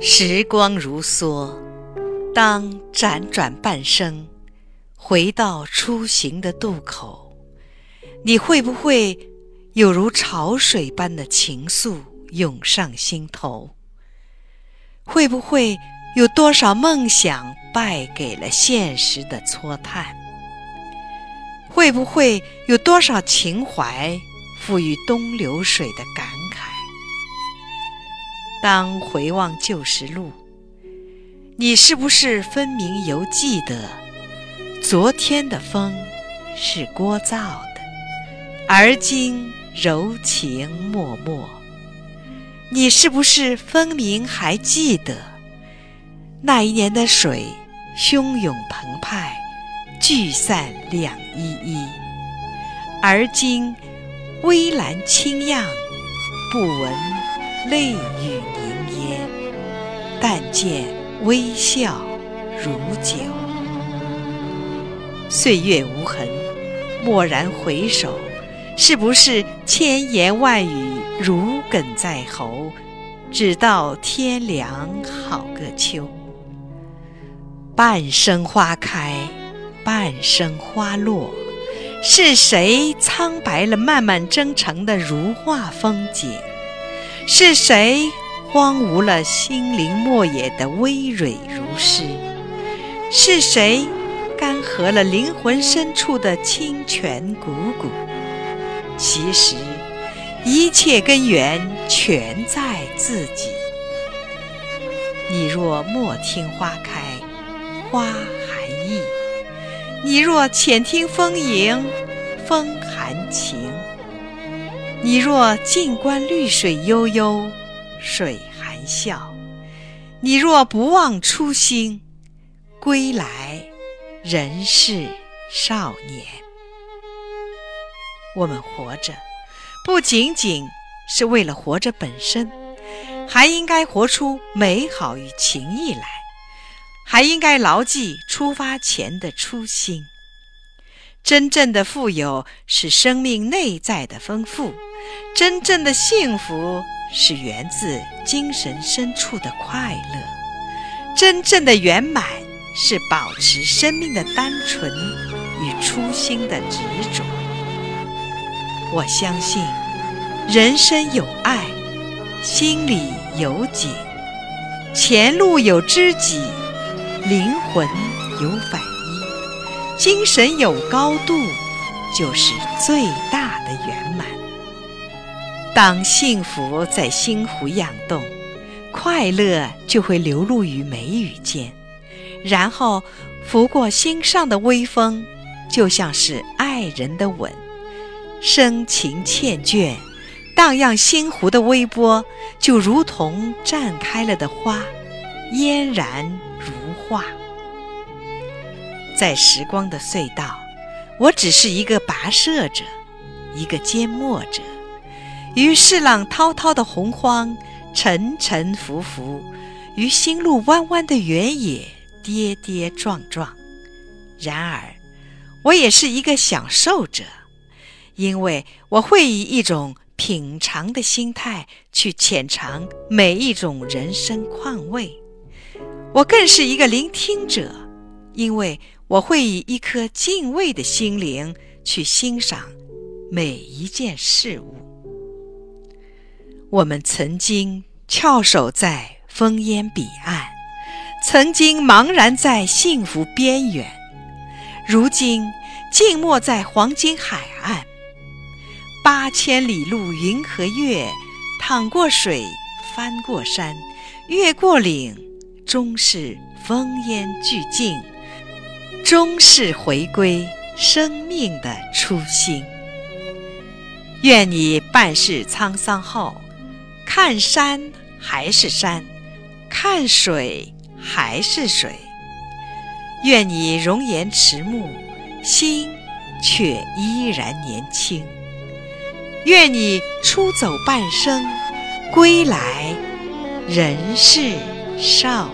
时光如梭，当辗转半生，回到初行的渡口，你会不会有如潮水般的情愫涌上心头？会不会有多少梦想败给了现实的搓探？会不会有多少情怀赋予东流水的感慨？当回望旧时路，你是不是分明犹记得，昨天的风是聒噪的，而今柔情脉脉？你是不是分明还记得，那一年的水汹涌澎湃，聚散两依依，而今微澜轻漾，不闻。泪雨凝噎，但见微笑如酒。岁月无痕，蓦然回首，是不是千言万语如鲠在喉？只道天凉好个秋。半生花开，半生花落，是谁苍白了漫漫征程的如画风景？是谁荒芜了心灵莫野的葳蕤如诗？是谁干涸了灵魂深处的清泉汩汩？其实，一切根源全在自己。你若莫听花开，花含意；你若浅听风吟，风含情。你若静观绿水悠悠，水含笑；你若不忘初心，归来仍是少年。我们活着，不仅仅是为了活着本身，还应该活出美好与情谊来，还应该牢记出发前的初心。真正的富有是生命内在的丰富，真正的幸福是源自精神深处的快乐，真正的圆满是保持生命的单纯与初心的执着。我相信，人生有爱，心里有景，前路有知己，灵魂有反。精神有高度，就是最大的圆满。当幸福在心湖漾动，快乐就会流露于眉宇间，然后拂过心上的微风，就像是爱人的吻，深情缱绻，荡漾心湖的微波，就如同绽开了的花，嫣然如画。在时光的隧道，我只是一个跋涉者，一个缄默者，于世浪滔滔的洪荒沉沉浮浮，于心路弯弯的原野跌跌撞撞。然而，我也是一个享受者，因为我会以一种品尝的心态去浅尝每一种人生况味。我更是一个聆听者，因为。我会以一颗敬畏的心灵去欣赏每一件事物。我们曾经翘首在烽烟彼岸，曾经茫然在幸福边缘，如今静默在黄金海岸。八千里路云和月，淌过水，翻过山，越过岭，终是烽烟俱尽。终是回归生命的初心。愿你半世沧桑后，看山还是山，看水还是水。愿你容颜迟暮，心却依然年轻。愿你出走半生，归来仍是少